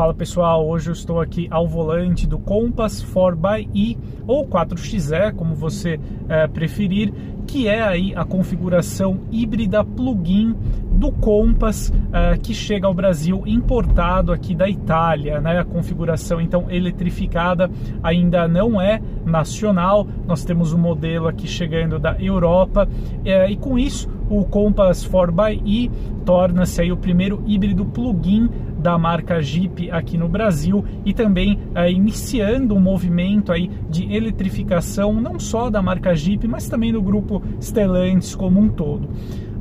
Fala pessoal, hoje eu estou aqui ao volante do Compass 4xE ou 4XE, como você é, preferir, que é aí a configuração híbrida plug-in do Compass é, que chega ao Brasil importado aqui da Itália, né? A configuração então eletrificada ainda não é nacional. Nós temos um modelo aqui chegando da Europa é, e com isso o Compass 4xE torna-se aí o primeiro híbrido plug-in da marca Jeep aqui no Brasil e também é, iniciando um movimento aí de eletrificação não só da marca Jeep, mas também do grupo Stellantis como um todo.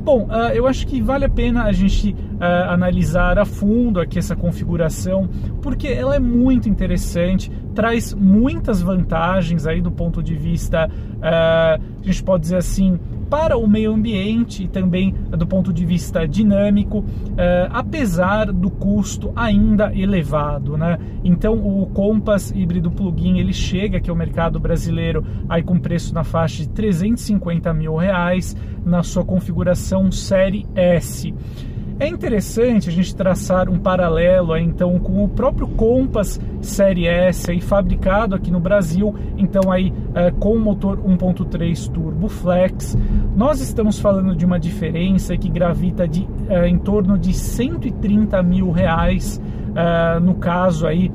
Bom, uh, eu acho que vale a pena a gente uh, analisar a fundo aqui essa configuração, porque ela é muito interessante, traz muitas vantagens aí do ponto de vista, uh, a gente pode dizer assim, para o meio ambiente e também do ponto de vista dinâmico, eh, apesar do custo ainda elevado. Né? Então o Compass híbrido plug-in ele chega aqui ao mercado brasileiro aí com preço na faixa de 350 mil reais na sua configuração série S. É interessante a gente traçar um paralelo então com o próprio Compass Série S aí, fabricado aqui no Brasil, então aí é, com motor 1.3 turbo flex. Nós estamos falando de uma diferença que gravita de é, em torno de 130 mil reais é, no caso aí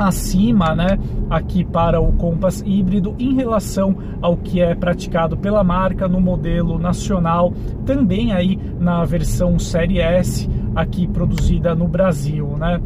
acima, né, aqui para o Compass híbrido em relação ao que é praticado pela marca no modelo nacional, também aí na versão Série S aqui produzida no Brasil, né?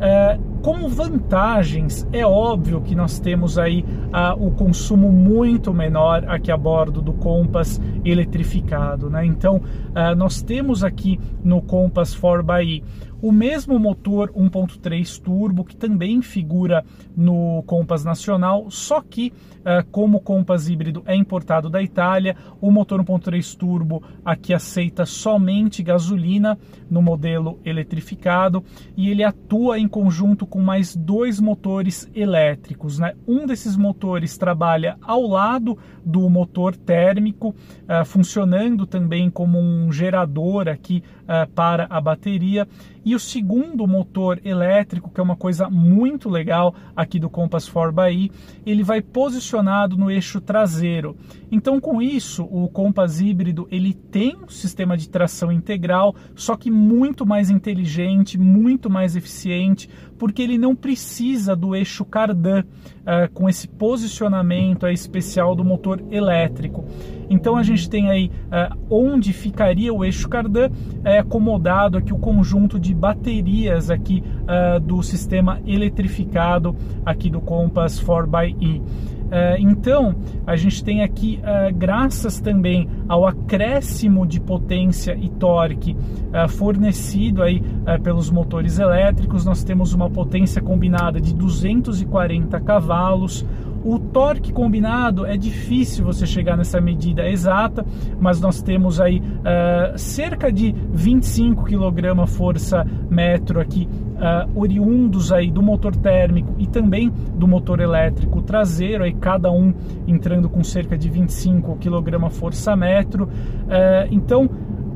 É, como vantagens, é óbvio que nós temos aí ah, o consumo muito menor aqui a bordo do Compass eletrificado, né? Então, ah, nós temos aqui no Compass 4xE o mesmo motor 1.3 turbo que também figura no Compass nacional, só que uh, como o Compass híbrido é importado da Itália, o motor 1.3 turbo aqui aceita somente gasolina no modelo eletrificado e ele atua em conjunto com mais dois motores elétricos. Né? Um desses motores trabalha ao lado do motor térmico, uh, funcionando também como um gerador aqui uh, para a bateria e o segundo motor elétrico, que é uma coisa muito legal aqui do Compass 4xE, ele vai posicionado no eixo traseiro. Então, com isso, o Compass híbrido ele tem um sistema de tração integral, só que muito mais inteligente, muito mais eficiente, porque ele não precisa do eixo cardan uh, com esse posicionamento uh, especial do motor elétrico. Então a gente tem aí uh, onde ficaria o eixo cardan é acomodado aqui o conjunto de baterias aqui uh, do sistema eletrificado aqui do Compass 4xE. Uh, então, a gente tem aqui, uh, graças também ao acréscimo de potência e torque uh, fornecido aí pelos motores elétricos, nós temos uma potência combinada de 240 cavalos, o torque combinado é difícil você chegar nessa medida exata, mas nós temos aí uh, cerca de 25 kg força metro aqui uh, oriundos aí do motor térmico e também do motor elétrico traseiro, aí cada um entrando com cerca de 25 kg força metro. Uh, então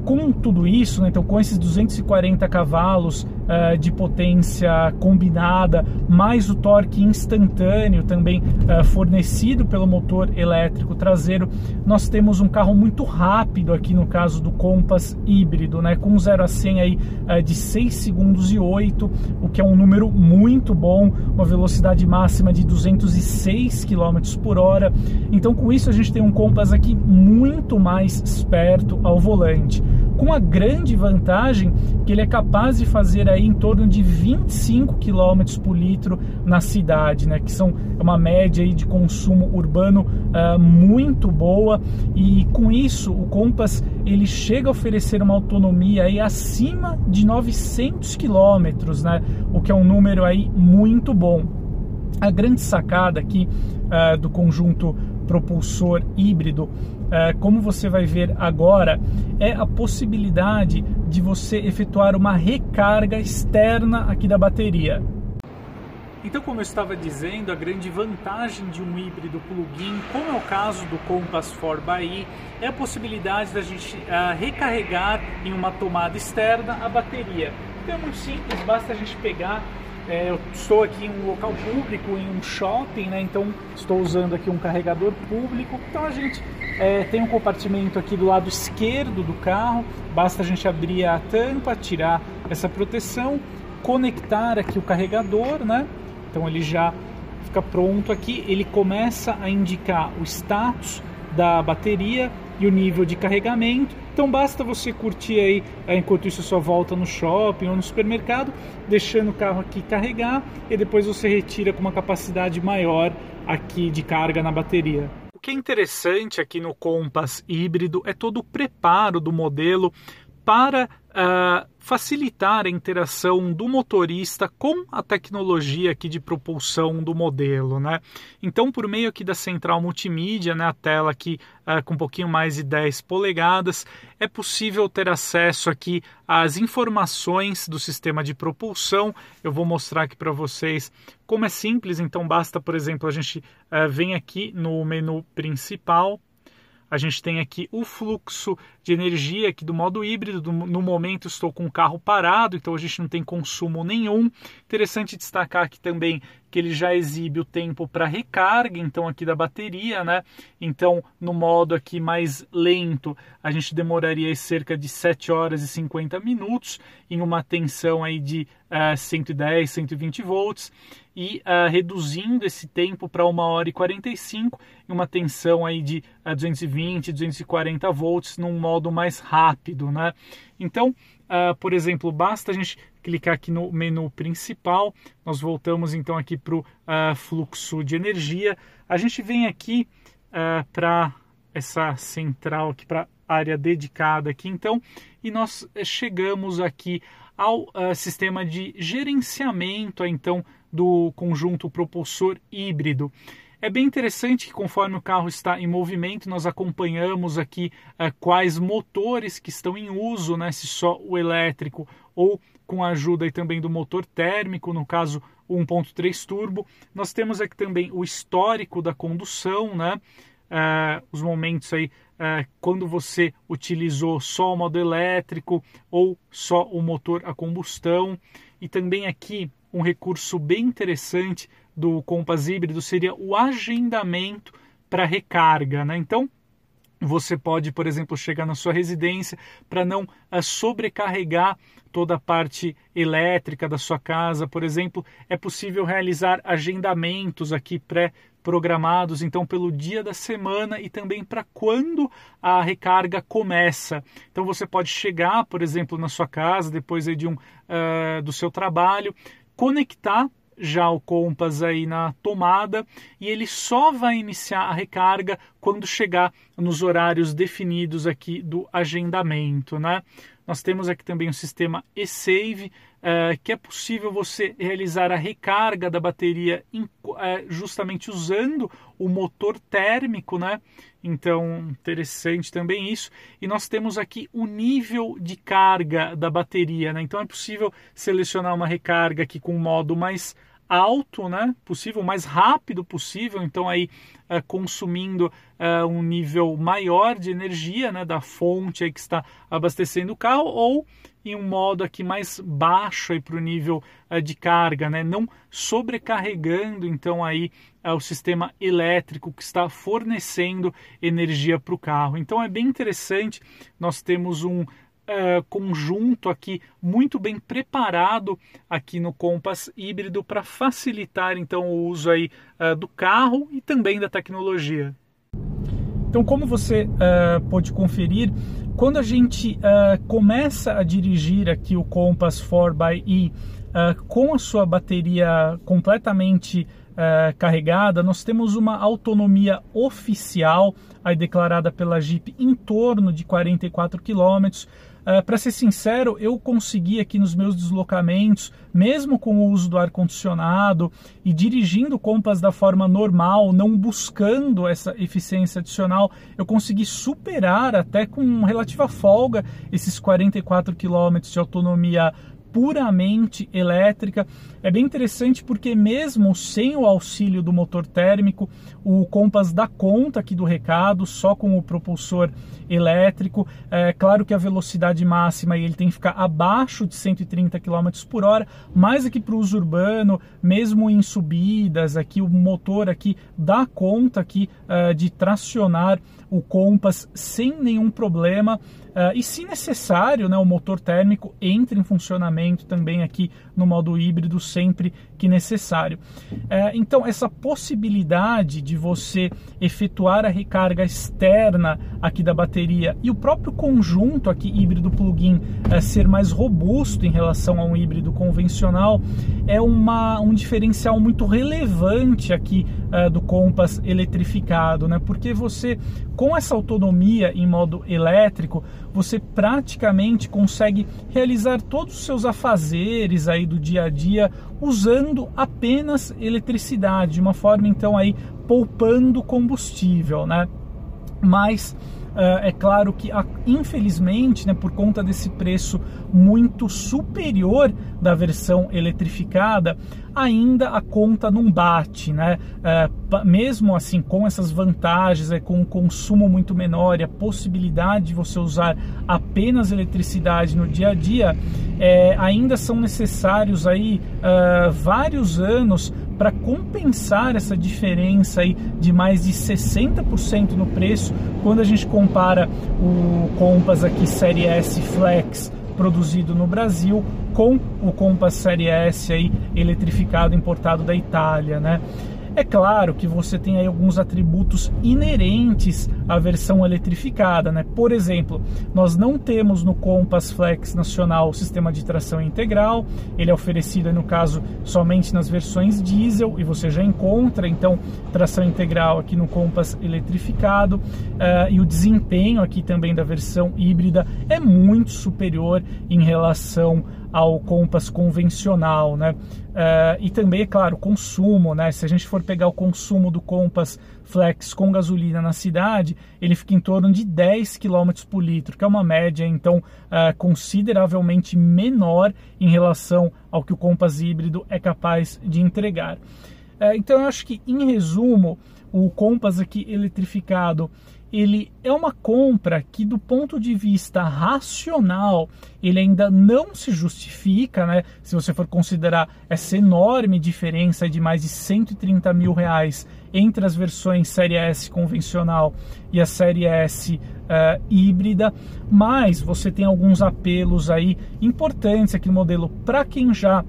com tudo isso, né, então com esses 240 cavalos uh, de potência combinada, mais o torque instantâneo também uh, fornecido pelo motor elétrico traseiro, nós temos um carro muito rápido aqui no caso do Compass híbrido, né, com 0 a 100 aí uh, de 6 segundos e 8, o que é um número muito bom, uma velocidade máxima de 206 km por hora. Então com isso a gente tem um Compass aqui muito mais esperto ao volante com a grande vantagem que ele é capaz de fazer aí em torno de 25 km por litro na cidade, né? Que são uma média aí de consumo urbano uh, muito boa e com isso o Compass ele chega a oferecer uma autonomia aí acima de 900 km, né? O que é um número aí muito bom. A grande sacada aqui uh, do conjunto propulsor híbrido é, como você vai ver agora, é a possibilidade de você efetuar uma recarga externa aqui da bateria. Então, como eu estava dizendo, a grande vantagem de um híbrido plug-in, como é o caso do Compass 4xE, é a possibilidade da gente uh, recarregar em uma tomada externa a bateria. Então é muito simples, basta a gente pegar é, eu estou aqui em um local público, em um shopping, né? Então estou usando aqui um carregador público. Então a gente é, tem um compartimento aqui do lado esquerdo do carro. Basta a gente abrir a tampa, tirar essa proteção, conectar aqui o carregador, né? Então ele já fica pronto aqui. Ele começa a indicar o status da bateria e o nível de carregamento. Então basta você curtir aí, eh, enquanto isso sua volta no shopping ou no supermercado, deixando o carro aqui carregar e depois você retira com uma capacidade maior aqui de carga na bateria. O que é interessante aqui no Compass híbrido é todo o preparo do modelo para uh, facilitar a interação do motorista com a tecnologia aqui de propulsão do modelo, né? Então, por meio aqui da central multimídia, né, a tela aqui uh, com um pouquinho mais de 10 polegadas, é possível ter acesso aqui às informações do sistema de propulsão. Eu vou mostrar aqui para vocês como é simples. Então, basta, por exemplo, a gente uh, vem aqui no menu principal a gente tem aqui o fluxo de energia aqui do modo híbrido. No momento estou com o carro parado, então a gente não tem consumo nenhum. Interessante destacar aqui também que ele já exibe o tempo para recarga, então aqui da bateria, né? Então, no modo aqui mais lento, a gente demoraria cerca de 7 horas e 50 minutos em uma tensão aí de uh, 110, 120 volts e uh, reduzindo esse tempo para 1 hora e 45 em uma tensão aí de uh, 220, 240 volts num modo mais rápido, né? Então, Uh, por exemplo, basta a gente clicar aqui no menu principal, nós voltamos então aqui para o uh, ah, fluxo de energia. A gente vem aqui para essa central aqui para área dedicada aqui então e nós chegamos aqui ao sistema de gerenciamento então do conjunto propulsor híbrido. É bem interessante que conforme o carro está em movimento, nós acompanhamos aqui uh, quais motores que estão em uso, né, se só o elétrico ou com a ajuda aí também do motor térmico, no caso 1.3 turbo. Nós temos aqui também o histórico da condução, né, uh, os momentos aí uh, quando você utilizou só o modo elétrico ou só o motor a combustão e também aqui um recurso bem interessante do Compass híbrido seria o agendamento para recarga, né? Então, você pode, por exemplo, chegar na sua residência para não uh, sobrecarregar toda a parte elétrica da sua casa, por exemplo, é possível realizar agendamentos aqui pré-programados, então pelo dia da semana e também para quando a recarga começa. Então você pode chegar, por exemplo, na sua casa depois de um uh, do seu trabalho, conectar já o Compass aí na tomada e ele só vai iniciar a recarga quando chegar nos horários definidos aqui do agendamento, né? Nós temos aqui também o sistema eSave, uh, que é possível você realizar a recarga da bateria em, uh, justamente usando o motor térmico, né? Então, interessante também isso. E nós temos aqui o nível de carga da bateria, né? Então é possível selecionar uma recarga aqui com modo mais alto, né, possível, mais rápido possível, então aí uh, consumindo uh, um nível maior de energia, né, da fonte aí que está abastecendo o carro, ou em um modo aqui mais baixo aí para o nível uh, de carga, né, não sobrecarregando então aí o sistema elétrico que está fornecendo energia para o carro. Então é bem interessante, nós temos um uh, conjunto aqui muito bem preparado aqui no Compass híbrido para facilitar então o uso aí uh, do carro e também da tecnologia. Então, como você uh, pode conferir, quando a gente começa a dirigir aqui o Compass 4xe uh, com a sua bateria completamente uh, carregada, nós temos uma autonomia oficial aí declarada pela Jeep em torno de 44 quilômetros. Eh, Para ser sincero, eu consegui aqui nos meus deslocamentos, mesmo com o uso do ar-condicionado e dirigindo o Compass da forma normal, não buscando essa eficiência adicional, eu consegui superar até com relativa folga esses 44 km de autonomia puramente elétrica. É bem interessante porque mesmo sem o auxílio do motor térmico, o Compass dá conta aqui do recado, só com o propulsor elétrico. É claro que a velocidade máxima ele tem que ficar abaixo de 130 km por hora, mas aqui para o uso urbano, mesmo em subidas, aqui o motor aqui dá conta aqui uh, de tracionar o Compass sem nenhum problema. Uh, e se necessário, né, o motor térmico entra em funcionamento também aqui no modo híbrido sempre que necessário. Uh, então, essa possibilidade de você efetuar a recarga externa aqui da bateria e o próprio conjunto aqui híbrido plug-in uh, ser mais robusto em relação a um híbrido convencional é uma, um diferencial muito relevante aqui do Compass eletrificado, né? Porque você com essa autonomia em modo elétrico, você praticamente consegue realizar todos os seus afazeres aí do dia a dia usando apenas eletricidade, de uma forma então aí poupando combustível, né? Mas Uh, é claro que, infelizmente, né, por conta desse preço muito superior da versão eletrificada, ainda a conta não bate, né? Uh, mesmo assim, com essas vantagens, é, com um consumo muito menor e a possibilidade de você usar apenas eletricidade no dia a dia, é, ainda são necessários aí uh, vários anos para compensar essa diferença aí de mais de 60% no preço quando a gente compara o Compass aqui Série S Flex produzido no Brasil com o Compass Série S aí eletrificado importado da Itália, né? É claro que você tem aí alguns atributos inerentes à versão eletrificada, né? Por exemplo, nós não temos no Compass Flex Nacional o sistema de tração integral, ele é oferecido no caso somente nas versões diesel e você já encontra então tração integral aqui no Compass eletrificado uh, e o desempenho aqui também da versão híbrida é muito superior em relação ao Compass convencional, né? Uh, e também, é claro, consumo, né? Se a gente for pegar o consumo do Compass Flex com gasolina na cidade, ele fica em torno de 10 km por litro, que é uma média, então, uh, consideravelmente menor em relação ao que o Compass híbrido é capaz de entregar. Uh, então, eu acho que, em resumo, o Compass aqui eletrificado ele é uma compra que do ponto de vista racional ele ainda não se justifica, né? Se você for considerar essa enorme diferença de mais de 130 mil reais entre as versões Série S convencional e a Série S uh, híbrida, mas você tem alguns apelos aí importantes aqui no modelo para quem já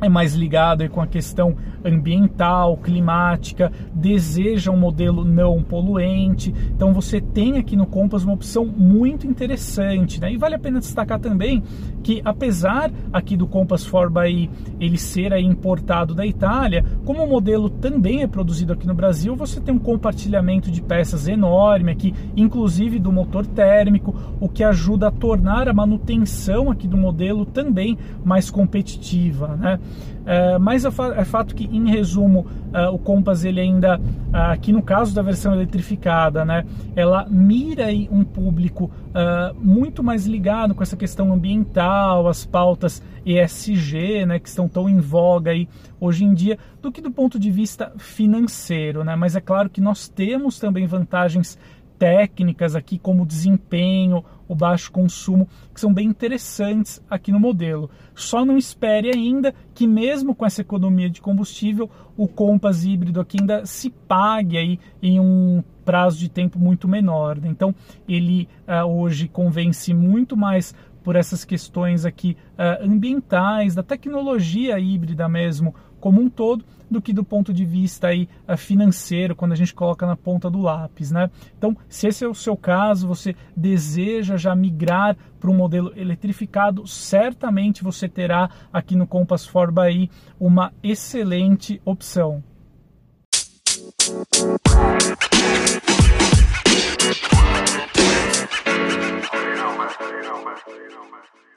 é mais ligado com a questão ambiental, climática, deseja um modelo não poluente. Então você tem aqui no Compass uma opção muito interessante, né? E vale a pena destacar também que apesar aqui do Compass 4xE ele ser importado da Itália, como o modelo também é produzido aqui no Brasil, você tem um compartilhamento de peças enorme aqui, inclusive do motor térmico, o que ajuda a tornar a manutenção aqui do modelo também mais competitiva, né? É, mas é, é, fato que, em resumo, é, o Compass ele ainda, é, aqui no caso da versão eletrificada, né, ela mira um público é, muito mais ligado com essa questão ambiental, as pautas ESG, né, que estão tão em voga aí hoje em dia, do que do ponto de vista financeiro, né? Mas é claro que nós temos também vantagens técnicas aqui, como desempenho, o baixo consumo, que são bem interessantes aqui no modelo. Só não espere ainda que mesmo com essa economia de combustível, o Compass híbrido aqui ainda se pague aí em um prazo de tempo muito menor. Né? Então, ele uh, hoje convence muito mais por essas questões aqui uh, ambientais, da tecnologia híbrida mesmo como um todo, do que do ponto de vista aí uh, financeiro, quando a gente coloca na ponta do lápis, né? Então, se esse é o seu caso, você deseja já migrar para um modelo eletrificado, certamente você terá aqui no Compass Forba aí uma excelente opção. you know, man.